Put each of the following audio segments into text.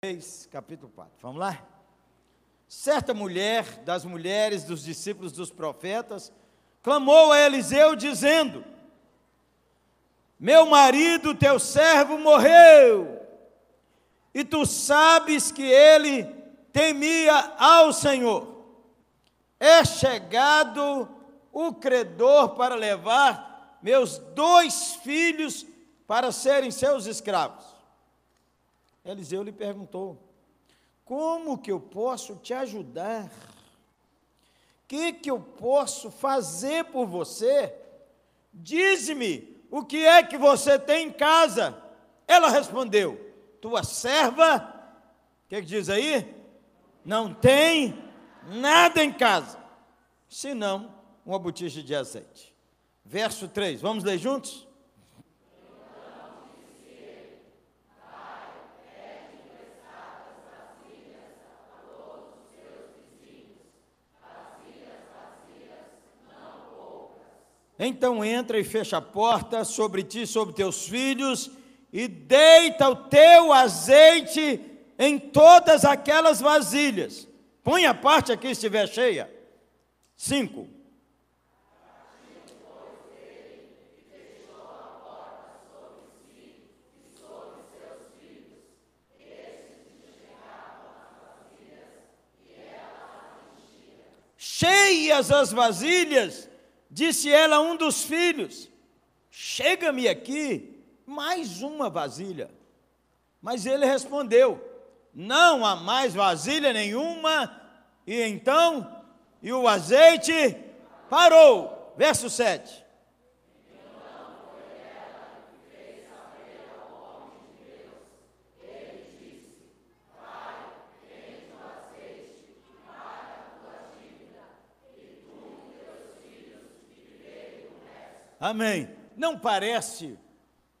3, capítulo 4. Vamos lá? Certa mulher das mulheres dos discípulos dos profetas clamou a Eliseu dizendo: Meu marido, teu servo, morreu, e tu sabes que ele temia ao Senhor. É chegado o credor para levar meus dois filhos para serem seus escravos. Eliseu lhe perguntou: Como que eu posso te ajudar? O que, que eu posso fazer por você? Dize-me o que é que você tem em casa. Ela respondeu: Tua serva, o que, que diz aí? Não tem nada em casa, senão uma botija de azeite. Verso 3, vamos ler juntos? Então entra e fecha a porta sobre ti, sobre teus filhos, e deita o teu azeite em todas aquelas vasilhas. Põe a parte aqui estiver cheia. Cinco. Cheias as vasilhas, Disse ela a um dos filhos: Chega-me aqui mais uma vasilha. Mas ele respondeu: Não há mais vasilha nenhuma. E então, e o azeite parou. Verso 7. Amém. Não parece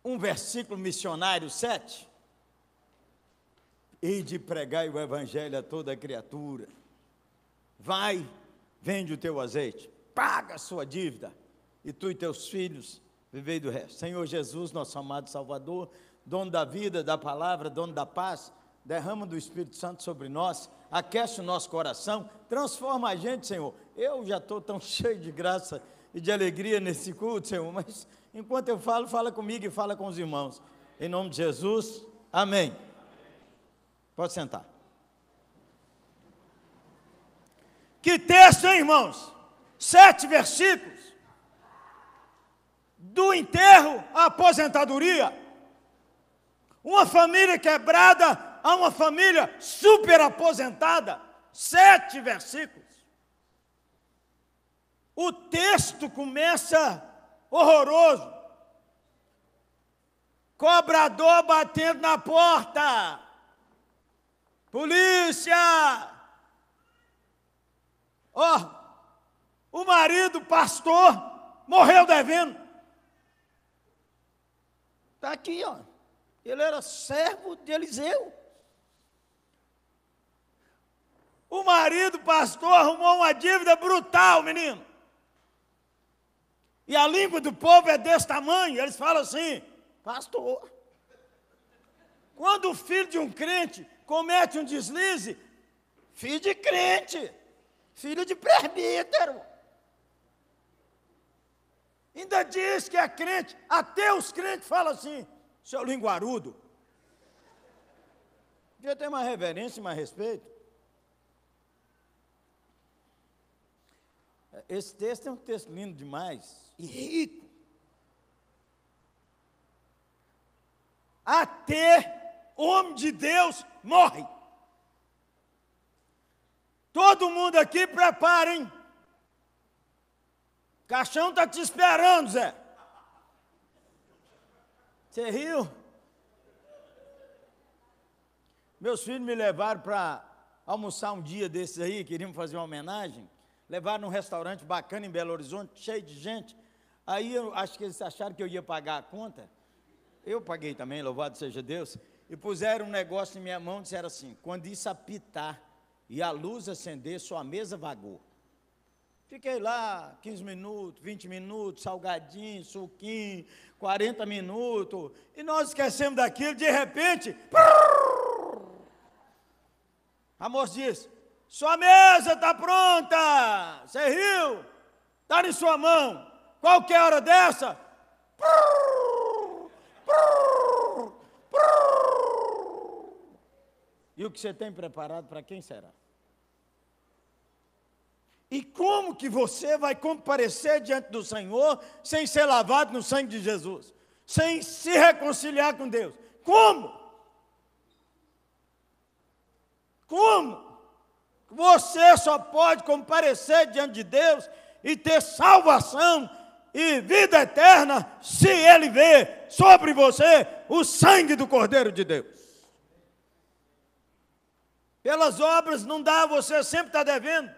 um versículo missionário 7? E de pregar o evangelho a toda criatura. Vai, vende o teu azeite, paga a sua dívida, e tu e teus filhos vivei do resto. Senhor Jesus, nosso amado Salvador, dono da vida, da palavra, dono da paz, derrama do Espírito Santo sobre nós, aquece o nosso coração, transforma a gente, Senhor. Eu já estou tão cheio de graça e de alegria nesse culto, Senhor, mas enquanto eu falo, fala comigo e fala com os irmãos. Em nome de Jesus, amém. Pode sentar. Que texto, hein, irmãos? Sete versículos. Do enterro à aposentadoria. Uma família quebrada a uma família super aposentada. Sete versículos. O texto começa horroroso. Cobrador batendo na porta. Polícia! Ó, oh, o marido, pastor, morreu devendo. Está aqui, ó. Ele era servo de Eliseu. O marido, pastor, arrumou uma dívida brutal, menino. E a língua do povo é desse tamanho. Eles falam assim, pastor. Quando o filho de um crente comete um deslize, filho de crente, filho de presbítero. Ainda diz que é crente, até os crentes falam assim, seu linguarudo. Devia ter mais reverência e mais respeito. Esse texto é um texto lindo demais e rico. Até homem de Deus morre. Todo mundo aqui preparem. Caixão está te esperando, Zé. Você riu? Meus filhos me levaram para almoçar um dia desses aí, queriam fazer uma homenagem. Levaram num restaurante bacana em Belo Horizonte, cheio de gente. Aí eu acho que eles acharam que eu ia pagar a conta. Eu paguei também, louvado seja Deus. E puseram um negócio em minha mão e disseram assim: quando isso apitar e a luz acender, sua mesa vagou. Fiquei lá 15 minutos, 20 minutos, salgadinho, suquinho, 40 minutos, e nós esquecemos daquilo, de repente, A moça disse: Sua mesa está pronta. Você riu? Está em sua mão. Qualquer hora dessa. E o que você tem preparado para quem será? E como que você vai comparecer diante do Senhor sem ser lavado no sangue de Jesus? Sem se reconciliar com Deus? Como? Como? Você só pode comparecer diante de Deus e ter salvação e vida eterna se Ele vê sobre você o sangue do Cordeiro de Deus. Pelas obras não dá, você sempre está devendo.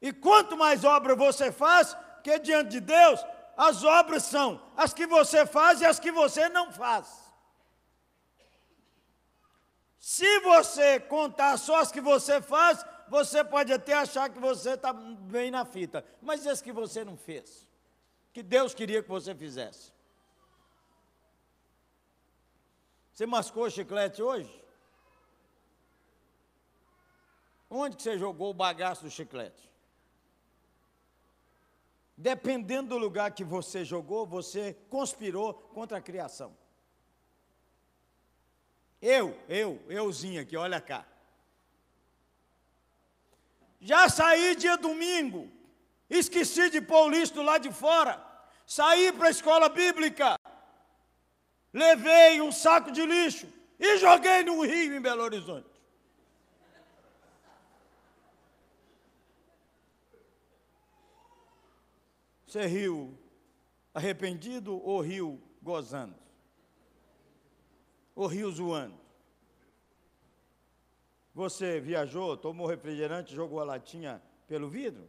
E quanto mais obra você faz, que diante de Deus, as obras são as que você faz e as que você não faz. Se você contar só as que você faz, você pode até achar que você está bem na fita, mas as que você não fez, que Deus queria que você fizesse. Você mascou chiclete hoje? Onde que você jogou o bagaço do chiclete? Dependendo do lugar que você jogou, você conspirou contra a criação. Eu, eu, euzinho aqui, olha cá. Já saí dia domingo, esqueci de pôr o lixo lá de fora, saí para a escola bíblica, levei um saco de lixo e joguei no rio em Belo Horizonte. Você riu arrependido ou riu gozando? o rio zoando. Você viajou, tomou refrigerante, jogou a latinha pelo vidro?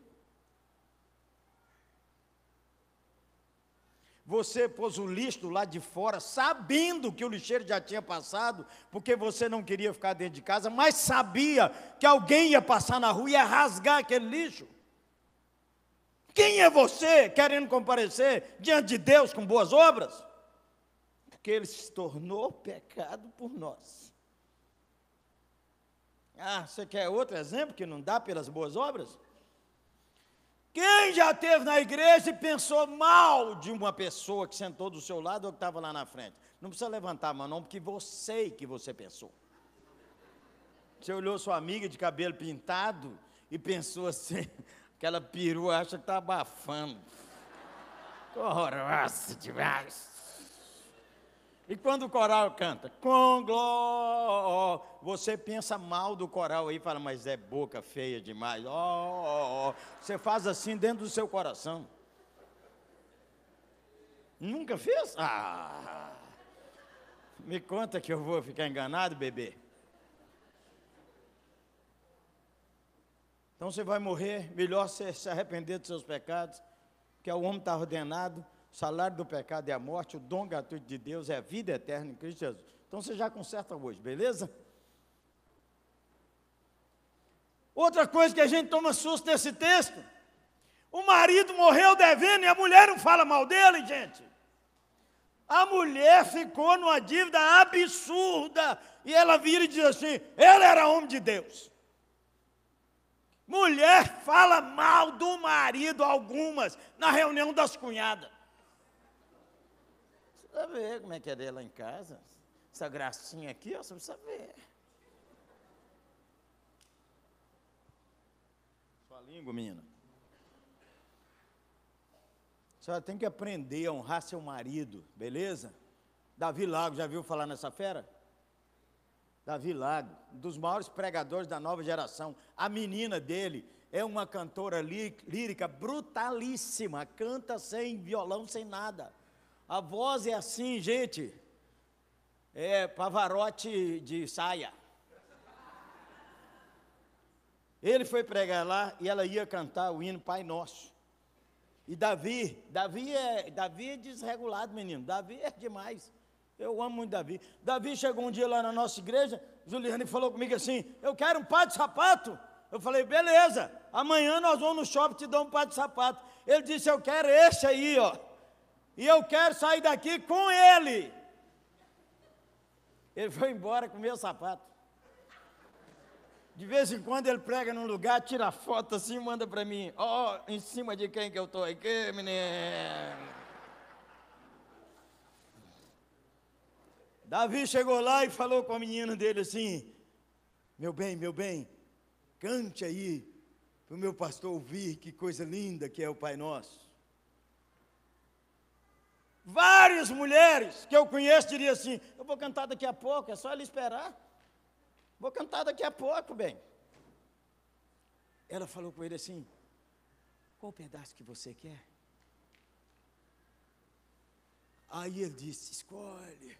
Você pôs o lixo lá de fora, sabendo que o lixeiro já tinha passado, porque você não queria ficar dentro de casa, mas sabia que alguém ia passar na rua e ia rasgar aquele lixo. Quem é você querendo comparecer diante de Deus com boas obras? porque ele se tornou pecado por nós. Ah, você quer outro exemplo que não dá pelas boas obras? Quem já esteve na igreja e pensou mal de uma pessoa que sentou do seu lado ou que estava lá na frente? Não precisa levantar a mão, não, porque você que você pensou. Você olhou sua amiga de cabelo pintado e pensou assim, aquela perua acha que está abafando. Horrorosa demais. E quando o coral canta, com glória, você pensa mal do coral aí, fala, mas é boca feia demais. Oh, oh, oh. Você faz assim dentro do seu coração. Nunca fez? Ah! Me conta que eu vou ficar enganado, bebê. Então você vai morrer, melhor você se arrepender dos seus pecados, que o homem está ordenado salário do pecado é a morte, o dom gratuito de Deus é a vida eterna em Cristo Jesus. Então você já conserta hoje, beleza? Outra coisa que a gente toma susto nesse texto: o marido morreu devendo e a mulher não fala mal dele, gente. A mulher ficou numa dívida absurda e ela vira e diz assim: ele era homem de Deus. Mulher fala mal do marido, algumas, na reunião das cunhadas. Precisa ver como é que é dele lá em casa. Essa gracinha aqui, ó, você precisa ver. Sua língua, menina. Senhora tem que aprender a honrar seu marido, beleza? Davi Lago, já viu falar nessa fera? Davi Lago, um dos maiores pregadores da nova geração. A menina dele é uma cantora lírica brutalíssima, canta sem violão, sem nada. A voz é assim, gente. É pavarote de saia. Ele foi pregar lá e ela ia cantar o hino Pai Nosso. E Davi, Davi é, Davi é desregulado, menino. Davi é demais. Eu amo muito Davi. Davi chegou um dia lá na nossa igreja, Juliane falou comigo assim: Eu quero um par de sapato. Eu falei, beleza, amanhã nós vamos no shopping te dar um par de sapato. Ele disse, eu quero esse aí, ó e eu quero sair daqui com ele. Ele foi embora com meu sapato. De vez em quando ele prega num lugar, tira foto assim, manda para mim. Ó, oh, em cima de quem que eu estou aqui, menino? Davi chegou lá e falou com a menina dele assim: Meu bem, meu bem, cante aí para o meu pastor ouvir que coisa linda que é o Pai Nosso. Várias mulheres que eu conheço diriam assim: Eu vou cantar daqui a pouco, é só ele esperar. Vou cantar daqui a pouco, bem. Ela falou com ele assim: Qual pedaço que você quer? Aí ele disse: Escolhe.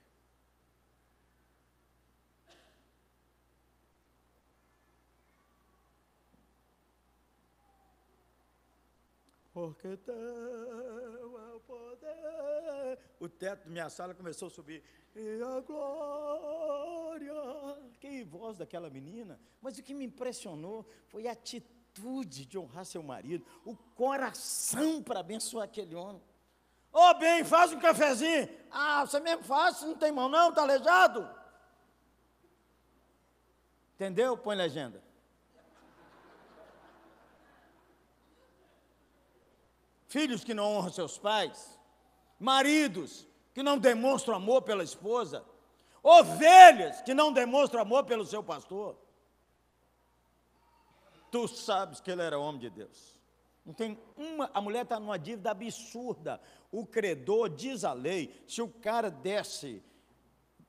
Porque teu é o poder. O teto da minha sala começou a subir. E a glória. Que voz daquela menina. Mas o que me impressionou foi a atitude de honrar seu marido, o coração para abençoar aquele homem. Ô oh, bem, faz um cafezinho. Ah, você mesmo faz, não tem mão não, está aleijado. Entendeu? Põe legenda. filhos que não honram seus pais, maridos que não demonstram amor pela esposa, ovelhas que não demonstram amor pelo seu pastor. Tu sabes que ele era homem de Deus. Não tem uma, a mulher está numa dívida absurda. O credor diz a lei: se o cara desce,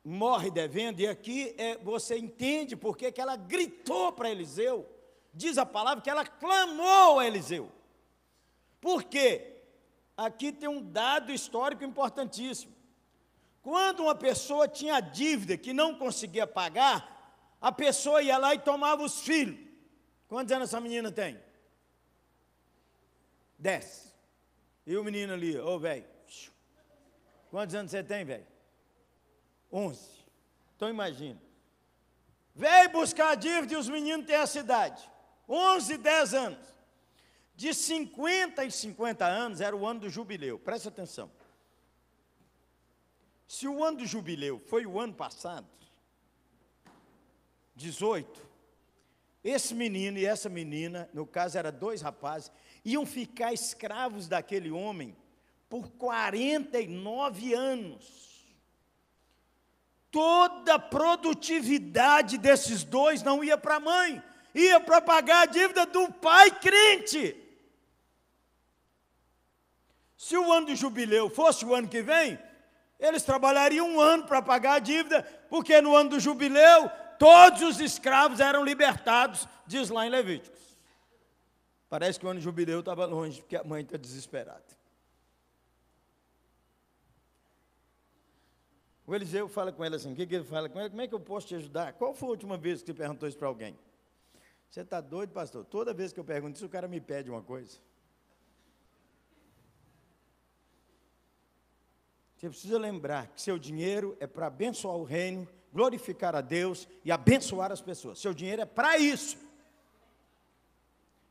morre devendo, e aqui é, você entende porque que ela gritou para Eliseu. Diz a palavra que ela clamou a Eliseu. Por quê? Aqui tem um dado histórico importantíssimo. Quando uma pessoa tinha dívida que não conseguia pagar, a pessoa ia lá e tomava os filhos. Quantos anos essa menina tem? Dez. E o menino ali, ô oh, velho. Quantos anos você tem, velho? Onze. Então imagina. Veio buscar a dívida e os meninos têm a cidade. Onze, dez anos. De 50 em 50 anos era o ano do jubileu, preste atenção. Se o ano do jubileu foi o ano passado, 18, esse menino e essa menina, no caso eram dois rapazes, iam ficar escravos daquele homem por 49 anos. Toda a produtividade desses dois não ia para a mãe, ia para pagar a dívida do pai crente. Se o ano do jubileu fosse o ano que vem, eles trabalhariam um ano para pagar a dívida, porque no ano do jubileu todos os escravos eram libertados, diz lá em Levíticos. Parece que o ano do jubileu estava longe, porque a mãe está desesperada. O Eliseu fala com ela assim: o que, que ele fala com ela? Como é que eu posso te ajudar? Qual foi a última vez que você perguntou isso para alguém? Você está doido, pastor? Toda vez que eu pergunto isso, o cara me pede uma coisa. Você precisa lembrar que seu dinheiro é para abençoar o reino, glorificar a Deus e abençoar as pessoas. Seu dinheiro é para isso.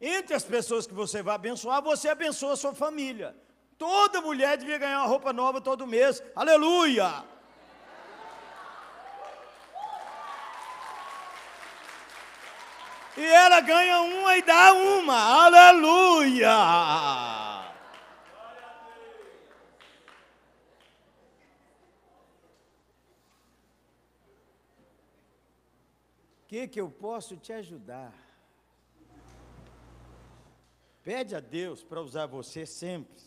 Entre as pessoas que você vai abençoar, você abençoa a sua família. Toda mulher devia ganhar uma roupa nova todo mês. Aleluia! E ela ganha uma e dá uma. Aleluia! Que, que eu posso te ajudar? Pede a Deus para usar você sempre.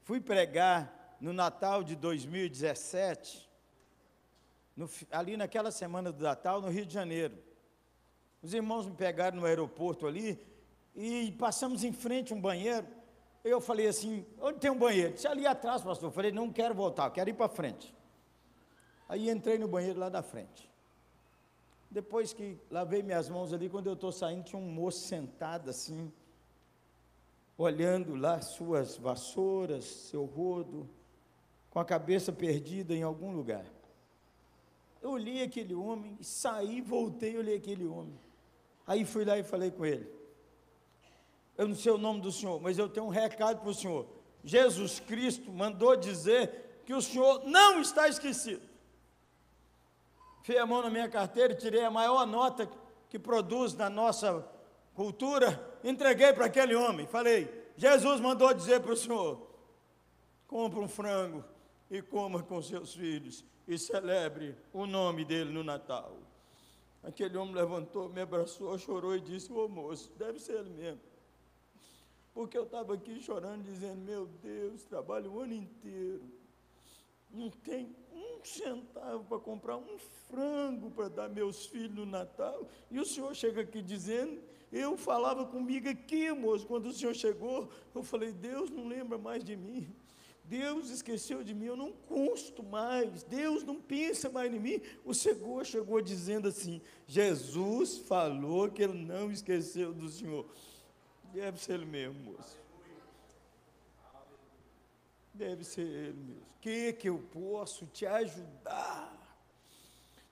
Fui pregar no Natal de 2017, no, ali naquela semana do Natal, no Rio de Janeiro. Os irmãos me pegaram no aeroporto ali e passamos em frente a um banheiro. Eu falei assim: onde tem um banheiro? Disse ali atrás, pastor. Eu falei: não quero voltar, quero ir para frente. Aí entrei no banheiro lá da frente. Depois que lavei minhas mãos ali, quando eu estou saindo, tinha um moço sentado assim, olhando lá suas vassouras, seu rodo, com a cabeça perdida em algum lugar. Eu olhei aquele homem, saí, voltei, olhei aquele homem. Aí fui lá e falei com ele. Eu não sei o nome do senhor, mas eu tenho um recado para o senhor. Jesus Cristo mandou dizer que o senhor não está esquecido. Fiz a mão na minha carteira tirei a maior nota que produz na nossa cultura, entreguei para aquele homem. Falei: Jesus mandou dizer para o senhor: compre um frango e coma com seus filhos e celebre o nome dele no Natal. Aquele homem levantou, me abraçou, chorou e disse: Ô moço, deve ser ele mesmo. Porque eu estava aqui chorando, dizendo: Meu Deus, trabalho o ano inteiro, não tem um centavo para comprar um frango para dar meus filhos no Natal. E o senhor chega aqui dizendo: Eu falava comigo aqui, moço, quando o senhor chegou, eu falei: Deus não lembra mais de mim. Deus esqueceu de mim, eu não consto mais, Deus não pensa mais em mim. O Senhor chegou dizendo assim: Jesus falou que ele não esqueceu do Senhor. Deve ser ele mesmo, moço. Deve ser ele mesmo. O que, que eu posso te ajudar?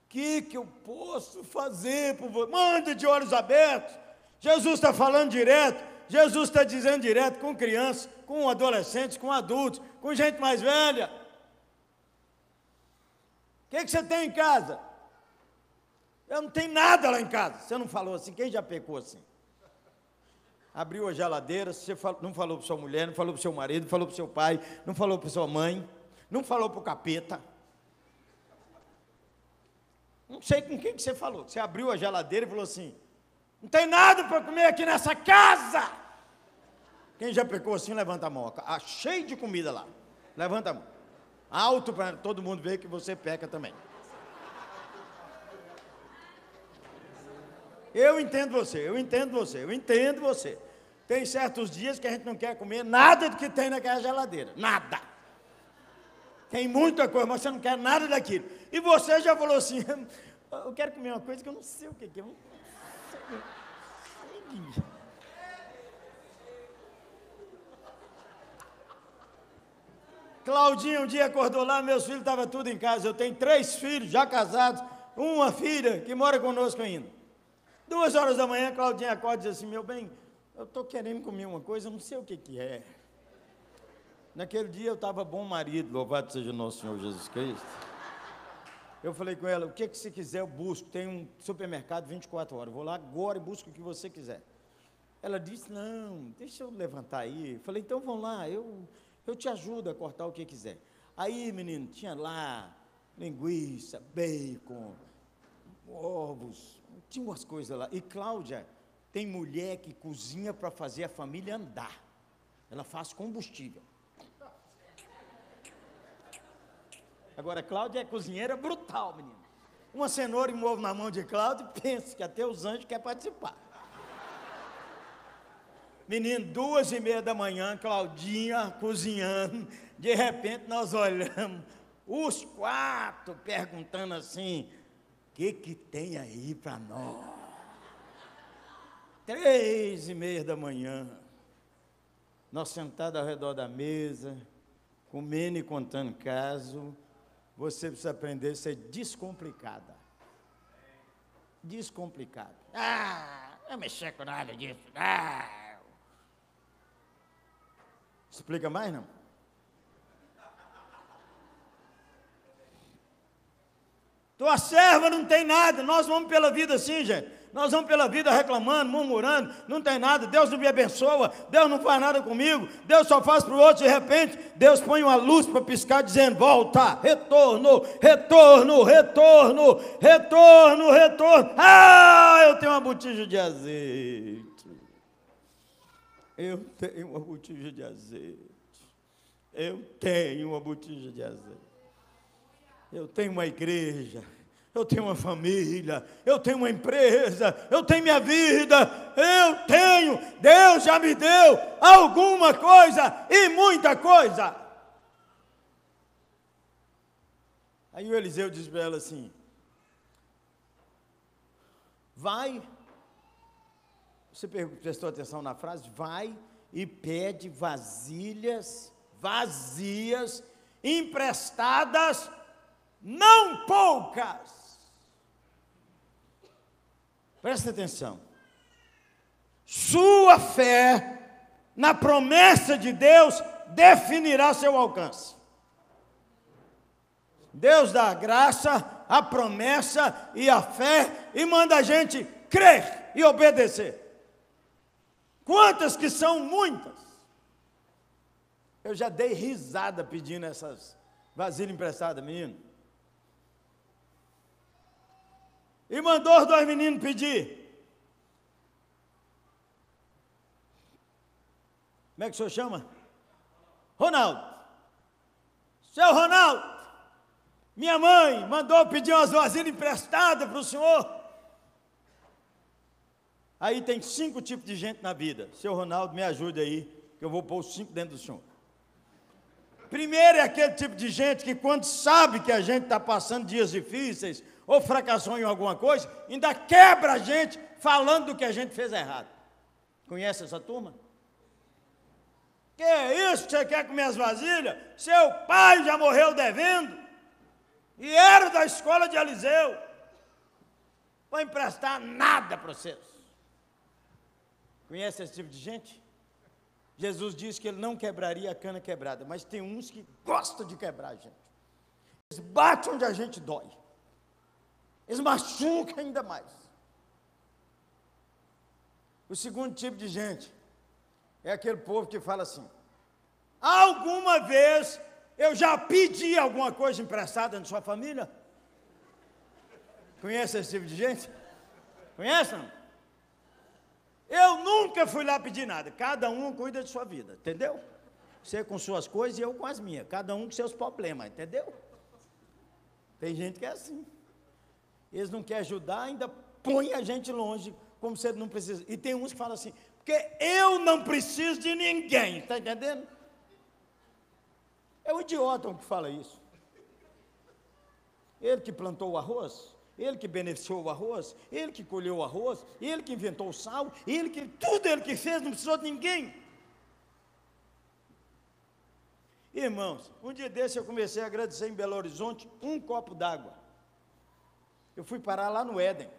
O que, que eu posso fazer por você? Manda de olhos abertos. Jesus está falando direto. Jesus está dizendo direto com crianças, com adolescentes, com adultos, com gente mais velha. O que, que você tem em casa? Eu não tenho nada lá em casa. Você não falou assim? Quem já pecou assim? Abriu a geladeira, você não falou para sua mulher, não falou para seu marido, não falou para seu pai, não falou para sua mãe, não falou para o capeta. Não sei com quem que você falou. Você abriu a geladeira e falou assim: não tem nada para comer aqui nessa casa. Quem já pecou assim, levanta a mão. Ah, cheio de comida lá. Levanta a mão. Alto para todo mundo ver que você peca também. Eu entendo você, eu entendo você, eu entendo você. Tem certos dias que a gente não quer comer nada do que tem naquela geladeira. Nada. Tem muita coisa, mas você não quer nada daquilo. E você já falou assim: eu quero comer uma coisa que eu não sei o que é. Eu sei. Claudinha um dia acordou lá, meus filhos estavam tudo em casa. Eu tenho três filhos já casados, uma filha que mora conosco ainda. Duas horas da manhã, Claudinha acorda e diz assim: Meu bem, eu estou querendo comer uma coisa, não sei o que, que é. Naquele dia eu estava bom marido, louvado seja nosso Senhor Jesus Cristo. Eu falei com ela: O que, que você quiser, eu busco. Tem um supermercado 24 horas. Vou lá agora e busco o que você quiser. Ela disse: Não, deixa eu levantar aí. Eu falei: Então vamos lá, eu eu te ajudo a cortar o que quiser. Aí, menino, tinha lá linguiça, bacon, ovos, tinha umas coisas lá. E Cláudia tem mulher que cozinha para fazer a família andar. Ela faz combustível. Agora, Cláudia é cozinheira brutal, menino. Uma cenoura e um ovo na mão de Cláudia, pensa que até os anjos querem participar. Menino, duas e meia da manhã, Claudinha cozinhando. De repente nós olhamos, os quatro perguntando assim: que, que tem aí para nós? Três e meia da manhã, nós sentados ao redor da mesa, comendo e contando caso. Você precisa aprender a ser descomplicada. Descomplicada. Ah, não mexer com nada disso. Ah. Explica mais não? Tua serva não tem nada, nós vamos pela vida assim, gente. Nós vamos pela vida reclamando, murmurando, não tem nada, Deus não me abençoa, Deus não faz nada comigo, Deus só faz para o outro, de repente, Deus põe uma luz para piscar, dizendo: volta, retorno, retorno, retorno, retorno, retorno. Ah, eu tenho uma botija de azeite. Eu tenho uma botija de azeite. Eu tenho uma botija de azeite. Eu tenho uma igreja. Eu tenho uma família. Eu tenho uma empresa. Eu tenho minha vida. Eu tenho. Deus já me deu alguma coisa e muita coisa. Aí o Eliseu diz para ela assim: Vai você prestou atenção na frase? Vai e pede vasilhas vazias, emprestadas, não poucas. Presta atenção. Sua fé na promessa de Deus definirá seu alcance. Deus dá a graça, a promessa e a fé e manda a gente crer e obedecer. Quantas que são muitas? Eu já dei risada pedindo essas vasilhas emprestadas, menino. E mandou os dois meninos pedir. Como é que o senhor chama? Ronaldo. Seu Ronaldo, minha mãe mandou pedir umas vasilhas emprestadas para o senhor. Aí tem cinco tipos de gente na vida. Seu Ronaldo, me ajude aí, que eu vou pôr os cinco dentro do senhor. Primeiro é aquele tipo de gente que, quando sabe que a gente está passando dias difíceis ou fracassou em alguma coisa, ainda quebra a gente falando do que a gente fez errado. Conhece essa turma? Que é isso que você quer comer as vasilhas? Seu pai já morreu devendo. E era da escola de Eliseu. Vou emprestar nada para vocês. Conhece esse tipo de gente? Jesus disse que ele não quebraria a cana quebrada, mas tem uns que gostam de quebrar a gente. Eles batem onde a gente dói. Eles machucam ainda mais. O segundo tipo de gente é aquele povo que fala assim: alguma vez eu já pedi alguma coisa emprestada na sua família? Conhece esse tipo de gente? Conhece? Eu nunca fui lá pedir nada. Cada um cuida de sua vida, entendeu? Você com suas coisas e eu com as minhas. Cada um com seus problemas, entendeu? Tem gente que é assim. Eles não querem ajudar, ainda põe a gente longe, como se ele não precisa. E tem uns que falam assim, porque eu não preciso de ninguém, está entendendo? É o idiota que fala isso. Ele que plantou o arroz, ele que beneficiou o arroz, ele que colheu o arroz, ele que inventou o sal, ele que tudo ele que fez, não precisou de ninguém. Irmãos, um dia desse eu comecei a agradecer em Belo Horizonte um copo d'água. Eu fui parar lá no Éden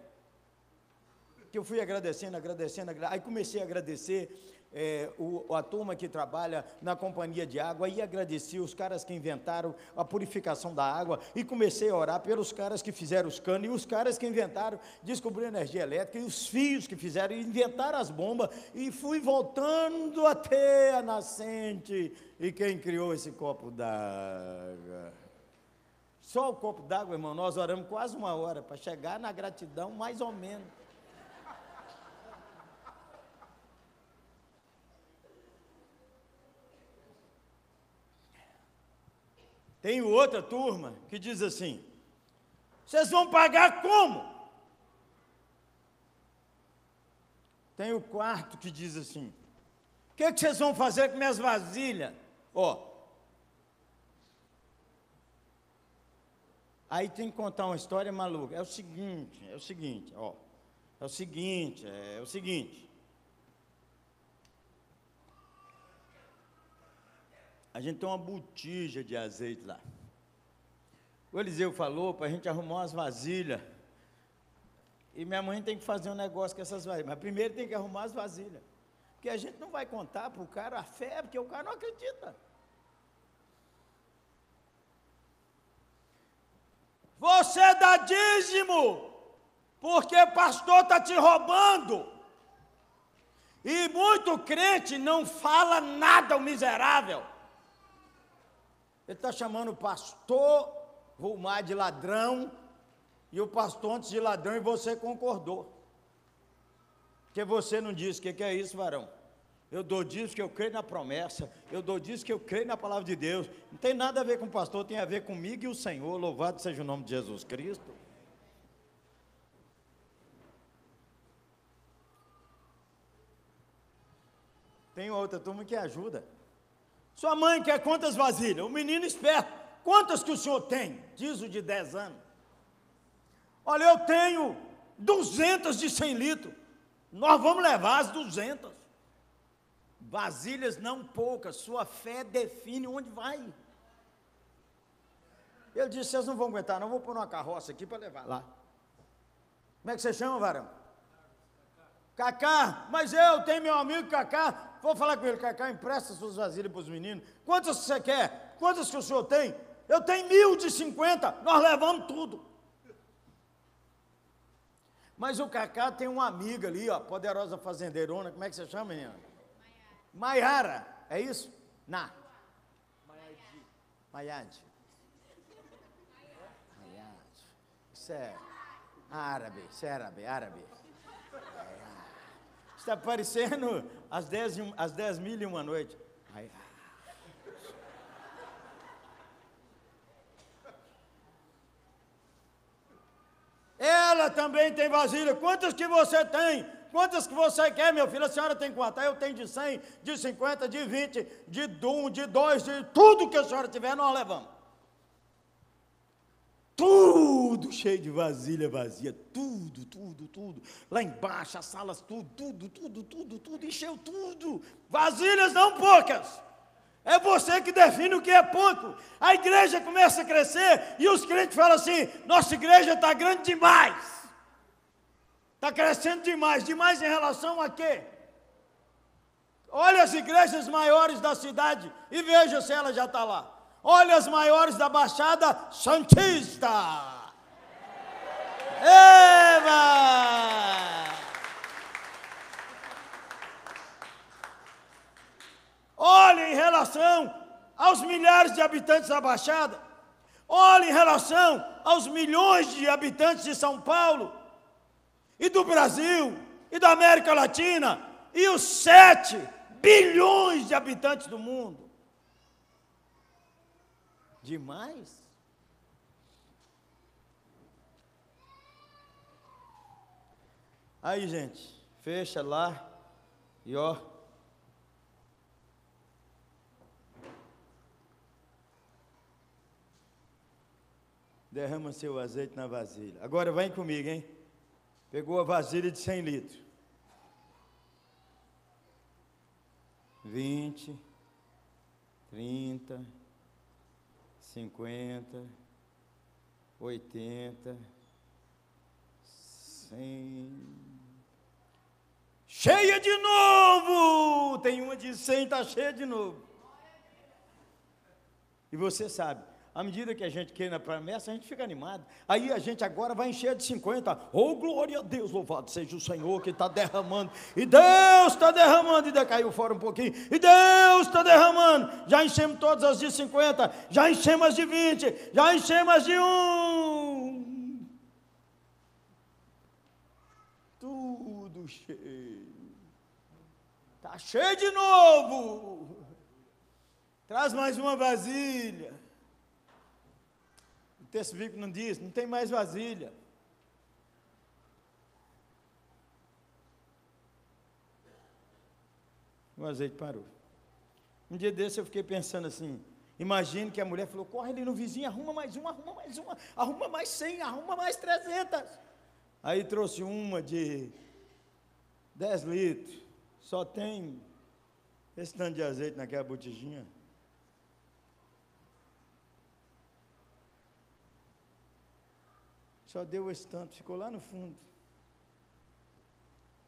que eu fui agradecendo, agradecendo, agradecendo. aí comecei a agradecer é, o, a turma que trabalha na companhia de água, e agradeci os caras que inventaram a purificação da água, e comecei a orar pelos caras que fizeram os canos, e os caras que inventaram, descobriram energia elétrica, e os fios que fizeram, inventaram as bombas, e fui voltando até a nascente, e quem criou esse copo d'água? Só o copo d'água, irmão, nós oramos quase uma hora para chegar na gratidão, mais ou menos. Tem outra turma que diz assim: vocês vão pagar como? Tem o quarto que diz assim: o que, que vocês vão fazer com minhas vasilhas? Ó. Aí tem que contar uma história maluca. É o seguinte, é o seguinte, ó. É o seguinte, é o seguinte. a gente tem uma botija de azeite lá. O Eliseu falou para a gente arrumar umas vasilhas. E minha mãe tem que fazer um negócio com essas vasilhas. Mas primeiro tem que arrumar as vasilhas. Porque a gente não vai contar para o cara a fé, porque o cara não acredita. Você dá dízimo, porque pastor está te roubando. E muito crente não fala nada, o miserável. Ele está chamando o pastor Vulmar de ladrão, e o pastor antes de ladrão, e você concordou. Porque você não disse, o que, que é isso, varão? Eu dou disso que eu creio na promessa, eu dou disso que eu creio na palavra de Deus. Não tem nada a ver com o pastor, tem a ver comigo e o Senhor. Louvado seja o nome de Jesus Cristo. Tem outra turma que ajuda. Sua mãe quer quantas vasilhas? O menino esperto. Quantas que o senhor tem? Diz o de 10 anos. Olha, eu tenho 200 de 100 litros. Nós vamos levar as 200. Vasilhas não poucas. Sua fé define onde vai. Ele disse: vocês não vão aguentar, não. Vou pôr uma carroça aqui para levar lá. Como é que você chama, varão? Cacá, mas eu tenho meu amigo Cacá. Vou falar com ele, Cacá, empresta suas vasilhas para os meninos. Quantas você quer? Quantas que o senhor tem? Eu tenho mil de cinquenta, nós levamos tudo. Mas o Cacá tem uma amiga ali, ó, poderosa fazendeirona, como é que você chama, menina? Maiara, é isso? Na. Maiade. Maiade. Isso é árabe, isso é árabe, árabe. Está parecendo as dez, as dez mil e uma noite. Ela também tem vasilha. Quantas que você tem? Quantas que você quer, meu filho? A senhora tem quantas? Eu tenho de 100, de 50, de 20, de 1, de 2, de tudo que a senhora tiver, nós levamos. Tudo cheio de vasilha vazia, tudo, tudo, tudo. Lá embaixo, as salas, tudo, tudo, tudo, tudo, tudo, encheu tudo. Vasilhas não poucas. É você que define o que é pouco. A igreja começa a crescer e os crentes falam assim: nossa igreja está grande demais. Está crescendo demais. Demais em relação a quê? Olha as igrejas maiores da cidade e veja se ela já está lá. Olha as maiores da Baixada Santista. Eva! Olhe em relação aos milhares de habitantes da Baixada. Olhe em relação aos milhões de habitantes de São Paulo, e do Brasil, e da América Latina, e os sete bilhões de habitantes do mundo. Demais? Aí, gente, fecha lá e ó. derrama seu azeite na vasilha. Agora vem comigo, hein? Pegou a vasilha de 100 litros. 20, 30, 50, 80, 100. Cheia de novo! Tem uma de 100, está cheia de novo. E você sabe, à medida que a gente quer na promessa, a gente fica animado. Aí a gente agora vai encher de 50. Oh, glória a Deus, louvado seja o Senhor que está derramando. E Deus está derramando. E decaiu fora um pouquinho. E Deus está derramando. Já enchemos todas as de 50. Já enchemos as de 20. Já enchemos as de 1. Tudo cheio. Está cheio de novo. Traz mais uma vasilha texto bíblico não diz, não tem mais vasilha. O azeite parou. Um dia desse eu fiquei pensando assim, imagine que a mulher falou, corre ali no vizinho, arruma mais uma, arruma mais uma, arruma mais cem, arruma mais trezentas. Aí trouxe uma de dez litros, só tem esse tanto de azeite naquela botijinha. Só deu esse tanto, ficou lá no fundo.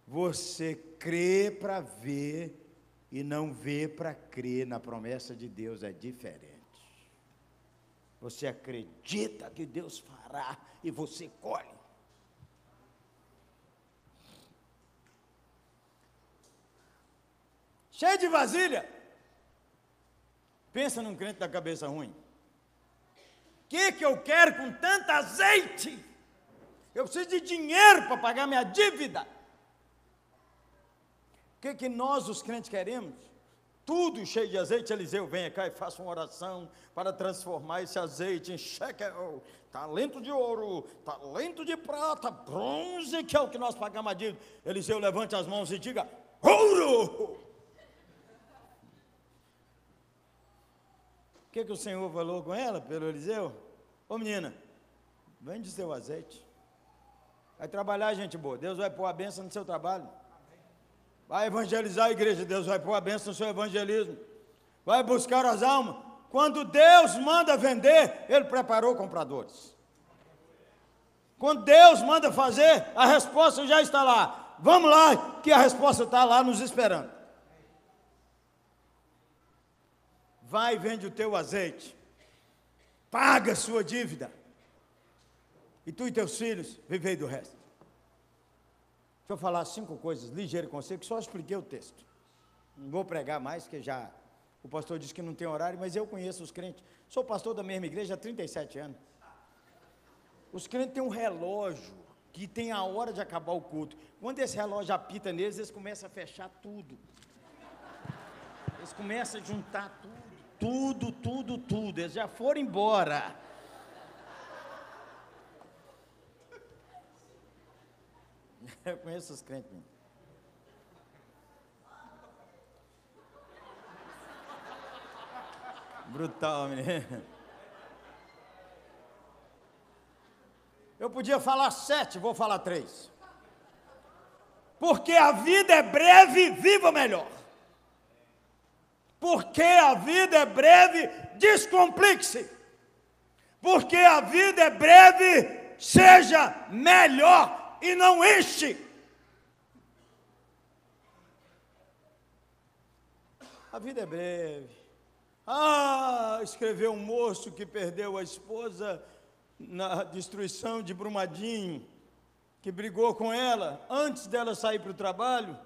Você crê para ver e não vê para crer na promessa de Deus é diferente. Você acredita que Deus fará e você colhe. Cheio de vasilha. Pensa num crente da cabeça ruim. O que, que eu quero com tanto azeite? Eu preciso de dinheiro para pagar minha dívida. O que, que nós, os crentes, queremos? Tudo cheio de azeite, Eliseu, venha cá e faça uma oração para transformar esse azeite em shekel, talento de ouro, talento de prata, bronze, que é o que nós pagamos a dívida. Eliseu, levante as mãos e diga: ouro! O que, que o Senhor falou com ela, pelo Eliseu? Ô menina, vende seu azeite. Vai trabalhar, gente boa. Deus vai pôr a benção no seu trabalho. Vai evangelizar a igreja. Deus vai pôr a benção no seu evangelismo. Vai buscar as almas. Quando Deus manda vender, Ele preparou compradores. Quando Deus manda fazer, a resposta já está lá. Vamos lá, que a resposta está lá nos esperando. Vai e vende o teu azeite. Paga a sua dívida. E tu e teus filhos vivei do resto. Deixa eu falar cinco coisas com você, que só expliquei o texto. Não vou pregar mais, que já o pastor disse que não tem horário, mas eu conheço os crentes. Sou pastor da mesma igreja há 37 anos. Os crentes têm um relógio que tem a hora de acabar o culto. Quando esse relógio apita neles, eles começam a fechar tudo. Eles começam a juntar tudo, tudo, tudo, tudo. Eles já foram embora. Eu conheço os crentes. Mesmo. Brutal, menino. Eu podia falar sete, vou falar três. Porque a vida é breve, viva melhor. Porque a vida é breve, descomplique-se. Porque a vida é breve, seja melhor e não enche. A vida é breve. Ah, escreveu um moço que perdeu a esposa na destruição de Brumadinho, que brigou com ela antes dela sair para o trabalho.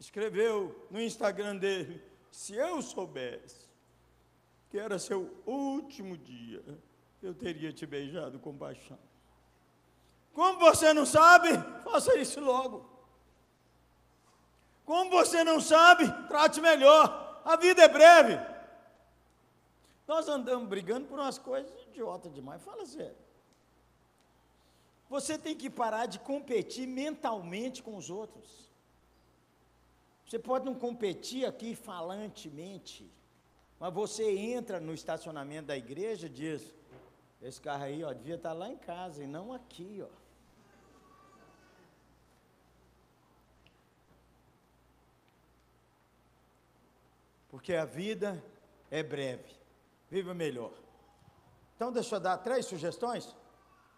Escreveu no Instagram dele: Se eu soubesse que era seu último dia, eu teria te beijado com paixão. Como você não sabe, faça isso logo. Como você não sabe, trate melhor. A vida é breve. Nós andamos brigando por umas coisas idiotas demais. Fala sério. Você tem que parar de competir mentalmente com os outros. Você pode não competir aqui falantemente, mas você entra no estacionamento da igreja e diz: esse carro aí, ó, devia estar lá em casa e não aqui, ó. Porque a vida é breve. Viva melhor. Então, deixa eu dar três sugestões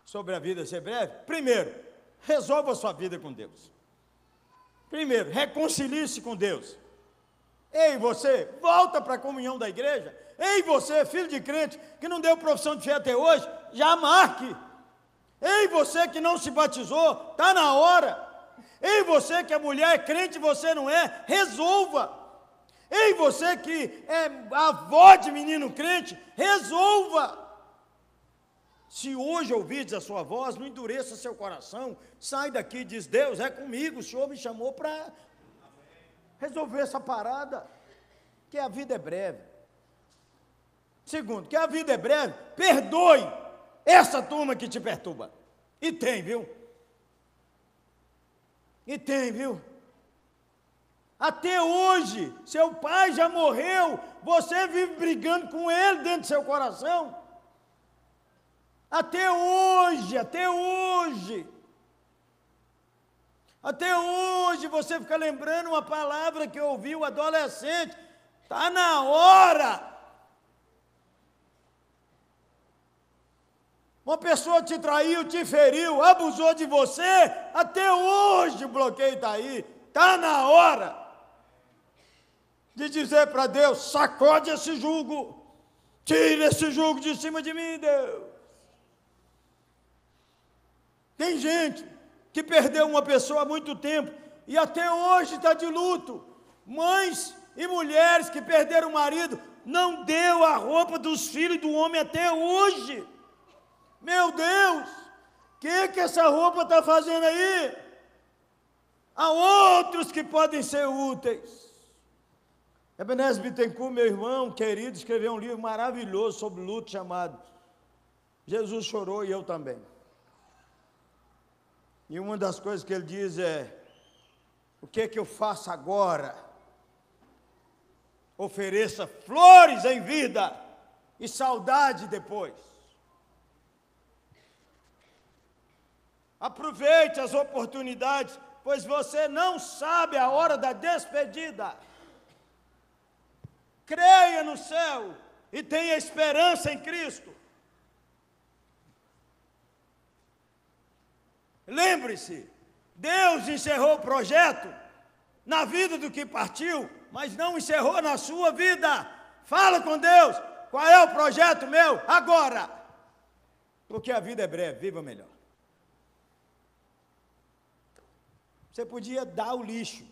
sobre a vida ser breve. Primeiro, resolva a sua vida com Deus. Primeiro, reconcilie-se com Deus. Ei, você, volta para a comunhão da igreja. Ei, você, filho de crente, que não deu profissão de fé até hoje, já marque. Ei, você que não se batizou, está na hora. Ei, você que é mulher, crente, você não é, resolva. Ei, você que é avó de menino crente, resolva. Se hoje ouvides a sua voz, não endureça seu coração, sai daqui e diz: Deus é comigo, o Senhor me chamou para resolver essa parada, que a vida é breve. Segundo, que a vida é breve, perdoe essa turma que te perturba. E tem, viu? E tem, viu? Até hoje, seu pai já morreu, você vive brigando com ele dentro do seu coração. Até hoje, até hoje. Até hoje você fica lembrando uma palavra que ouviu adolescente. Está na hora. Uma pessoa te traiu, te feriu, abusou de você. Até hoje o bloqueio está aí. Está na hora de dizer para Deus: sacode esse jugo, tire esse jugo de cima de mim, Deus. Tem gente que perdeu uma pessoa há muito tempo e até hoje está de luto. Mães e mulheres que perderam o marido, não deu a roupa dos filhos do homem até hoje. Meu Deus, o que, que essa roupa está fazendo aí? Há outros que podem ser úteis. Ebenezer Bittencourt, meu irmão querido, escreveu um livro maravilhoso sobre luto chamado Jesus Chorou e Eu Também. E uma das coisas que ele diz é: O que é que eu faço agora? Ofereça flores em vida e saudade depois. Aproveite as oportunidades, pois você não sabe a hora da despedida creia no céu e tenha esperança em Cristo. Lembre-se, Deus encerrou o projeto na vida do que partiu, mas não encerrou na sua vida. Fala com Deus, qual é o projeto meu agora? Porque a vida é breve, viva melhor. Você podia dar o lixo.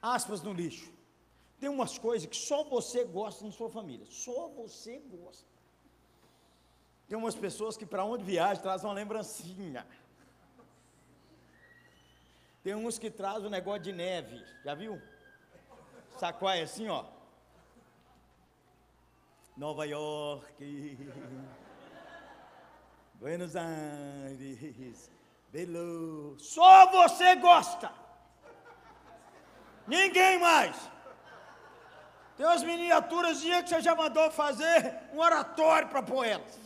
Aspas no lixo. Tem umas coisas que só você gosta na sua família. Só você gosta. Tem umas pessoas que para onde viaja trazem uma lembrancinha. Tem uns que trazem um negócio de neve. Já viu? Sacoai assim, ó. Nova York. Buenos Aires. Belo. Só você gosta. Ninguém mais. Tem umas miniaturas que você já mandou fazer um oratório para pôr elas.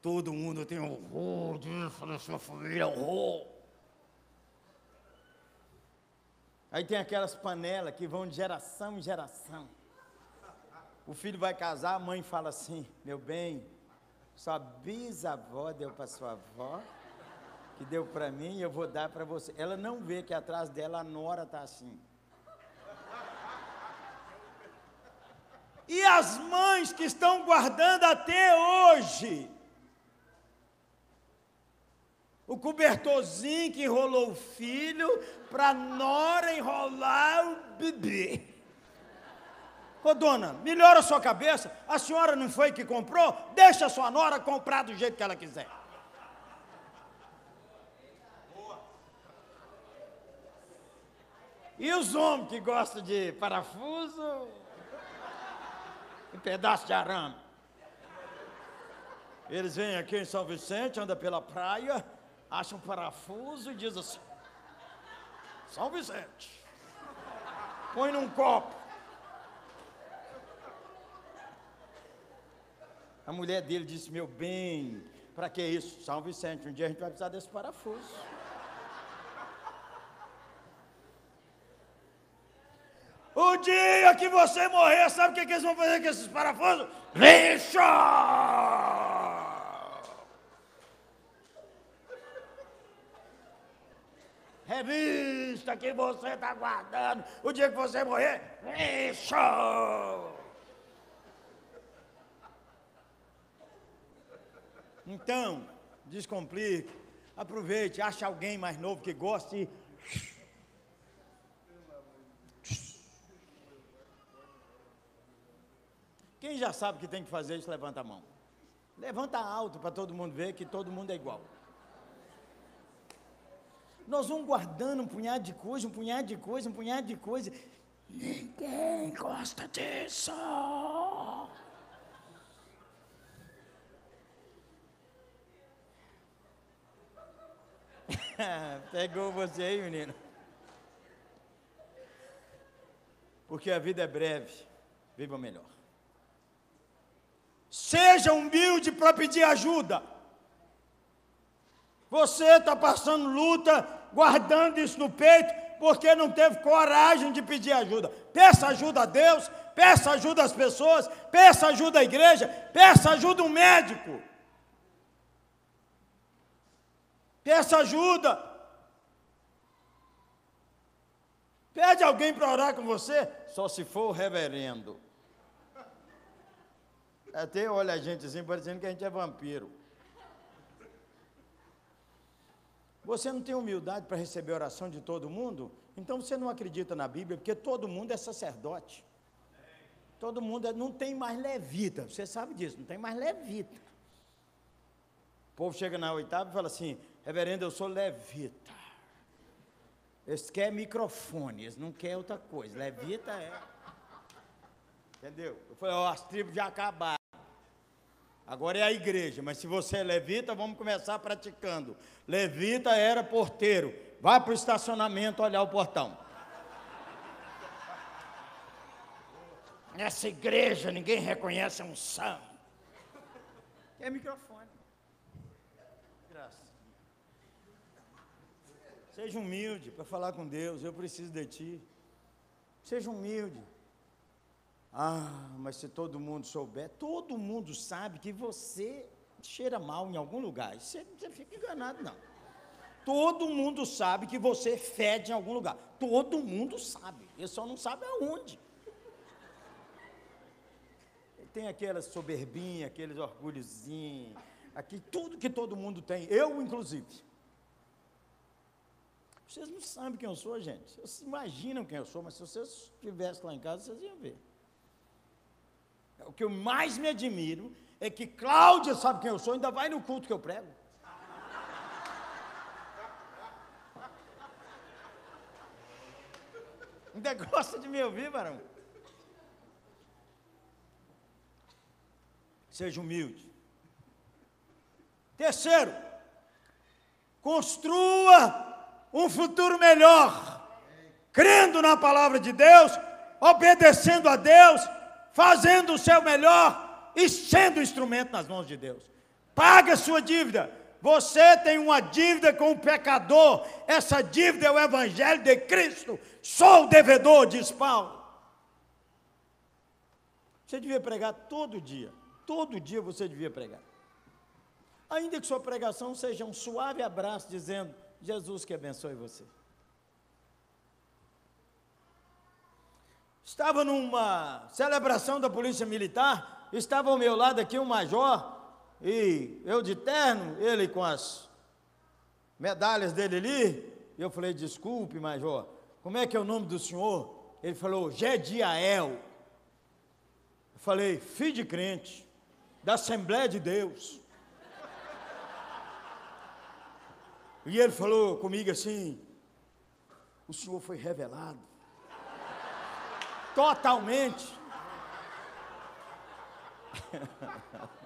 Todo mundo tem horror disso na sua família, horror. Aí tem aquelas panelas que vão de geração em geração. O filho vai casar, a mãe fala assim: Meu bem, sua bisavó deu para sua avó, que deu para mim e eu vou dar para você. Ela não vê que atrás dela a nora está assim. E as mães que estão guardando até hoje o cobertorzinho que enrolou o filho para nora enrolar o bebê. Ô dona, melhora a sua cabeça. A senhora não foi que comprou? Deixa a sua nora comprar do jeito que ela quiser. E os homens que gostam de parafuso e pedaço de arame? Eles vêm aqui em São Vicente, andam pela praia, acha um parafuso e diz assim: São Vicente, põe num copo. A mulher dele disse: Meu bem, para que isso? São Vicente, um dia a gente vai precisar desse parafuso. O dia que você morrer, sabe o que, que eles vão fazer com esses parafusos? Lixo! revista que você está guardando, o dia que você morrer, show! Então, descomplique, aproveite, ache alguém mais novo que goste Quem já sabe que tem que fazer isso, levanta a mão. Levanta alto para todo mundo ver que todo mundo é igual. Nós vamos guardando um punhado de coisa, um punhado de coisa, um punhado de coisa. Ninguém gosta disso. Pegou você aí, menino. Porque a vida é breve, viva melhor. Seja humilde para pedir ajuda. Você está passando luta, guardando isso no peito, porque não teve coragem de pedir ajuda. Peça ajuda a Deus, peça ajuda às pessoas, peça ajuda à igreja, peça ajuda um médico. Peça ajuda. Pede alguém para orar com você, só se for o reverendo. Até olha a gente assim, parecendo que a gente é vampiro. Você não tem humildade para receber a oração de todo mundo? Então você não acredita na Bíblia, porque todo mundo é sacerdote. Todo mundo é, não tem mais levita. Você sabe disso, não tem mais levita. O povo chega na oitava e fala assim: Reverendo, eu sou levita. Eles querem microfone, eles não querem outra coisa. Levita é. Entendeu? Eu falei: Ó, oh, as tribos já acabaram. Agora é a igreja, mas se você é levita, vamos começar praticando. Levita era porteiro. Vai para o estacionamento olhar o portão. Nessa igreja ninguém reconhece a unção. É microfone. Graças. Seja humilde para falar com Deus. Eu preciso de ti. Seja humilde. Ah, mas se todo mundo souber, todo mundo sabe que você cheira mal em algum lugar. Você não fica enganado, não. Todo mundo sabe que você fede em algum lugar. Todo mundo sabe. Ele só não sabe aonde. Tem aquelas soberbinhas, aqueles orgulhozinhos. aqui tudo que todo mundo tem, eu inclusive. Vocês não sabem quem eu sou, gente. Vocês imaginam quem eu sou, mas se vocês estivessem lá em casa, vocês iam ver. O que eu mais me admiro é que Cláudia sabe quem eu sou, ainda vai no culto que eu prego. Ainda gosta de me ouvir, varão? Seja humilde. Terceiro, construa um futuro melhor, crendo na palavra de Deus, obedecendo a Deus, fazendo o seu melhor e sendo instrumento nas mãos de Deus. Paga a sua dívida. Você tem uma dívida com o pecador. Essa dívida é o Evangelho de Cristo. Sou o devedor, diz Paulo. Você devia pregar todo dia. Todo dia você devia pregar. Ainda que sua pregação seja um suave abraço, dizendo: Jesus que abençoe você. Estava numa celebração da Polícia Militar, estava ao meu lado aqui um major, e eu de terno, ele com as medalhas dele ali. Eu falei: Desculpe, major, como é que é o nome do senhor? Ele falou: Gediael. Eu falei: Filho de crente, da Assembleia de Deus. E ele falou comigo assim: o Senhor foi revelado. Totalmente.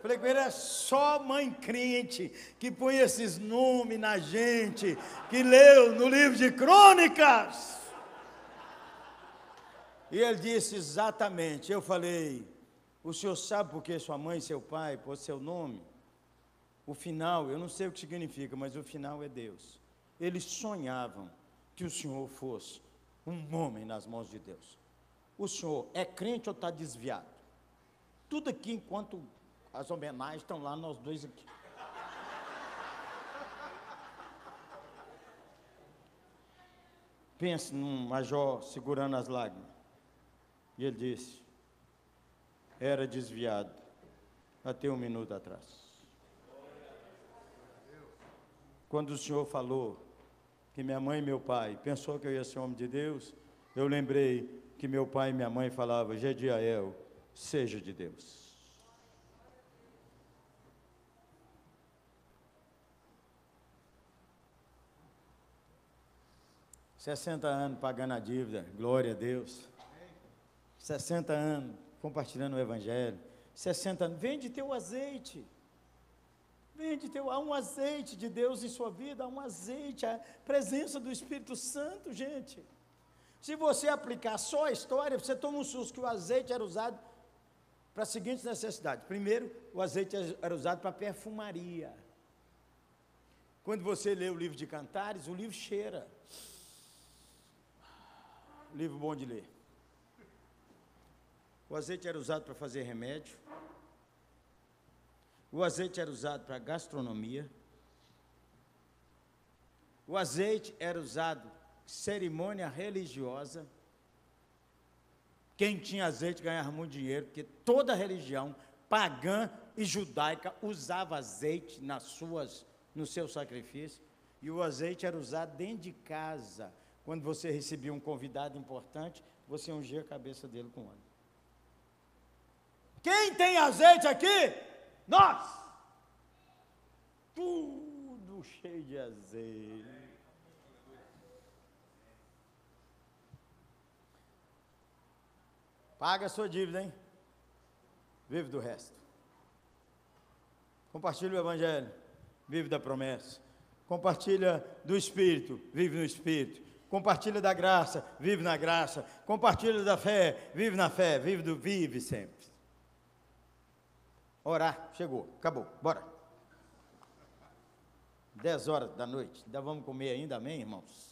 Falei com ele, é só mãe crente que põe esses nomes na gente, que leu no livro de crônicas. E ele disse exatamente, eu falei, o senhor sabe por que sua mãe e seu pai pôs seu nome? O final, eu não sei o que significa, mas o final é Deus. Eles sonhavam que o Senhor fosse um homem nas mãos de Deus. O Senhor é crente ou está desviado? Tudo aqui, enquanto as homenagens estão lá, nós dois aqui. Pense num major segurando as lágrimas. E ele disse: Era desviado até um minuto atrás. Quando o Senhor falou que minha mãe e meu pai pensou que eu ia ser homem de Deus, eu lembrei que meu pai e minha mãe falavam, Gediael, seja de Deus. Sessenta anos pagando a dívida, glória a Deus. 60 anos compartilhando o Evangelho. 60 anos, vende teu azeite. Vende teu, há um azeite de Deus em sua vida, há um azeite, a presença do Espírito Santo, gente. Se você aplicar só a história, você toma um susto que o azeite era usado para as seguintes necessidades. Primeiro, o azeite era usado para perfumaria. Quando você lê o livro de Cantares, o livro cheira. Livro bom de ler. O azeite era usado para fazer remédio. O azeite era usado para gastronomia. O azeite era usado cerimônia religiosa. Quem tinha azeite ganhava muito dinheiro, porque toda religião pagã e judaica usava azeite nas suas, no seu sacrifício. E o azeite era usado dentro de casa. Quando você recebia um convidado importante, você ungia a cabeça dele com óleo. Quem tem azeite aqui? Nós, tudo cheio de azeite. Paga a sua dívida, hein? Vive do resto. Compartilha o Evangelho, vive da promessa. Compartilha do Espírito, vive no Espírito. Compartilha da graça, vive na graça. Compartilha da fé, vive na fé, vive do vive sempre. Orar, chegou, acabou, bora. 10 horas da noite, ainda vamos comer ainda, amém, irmãos?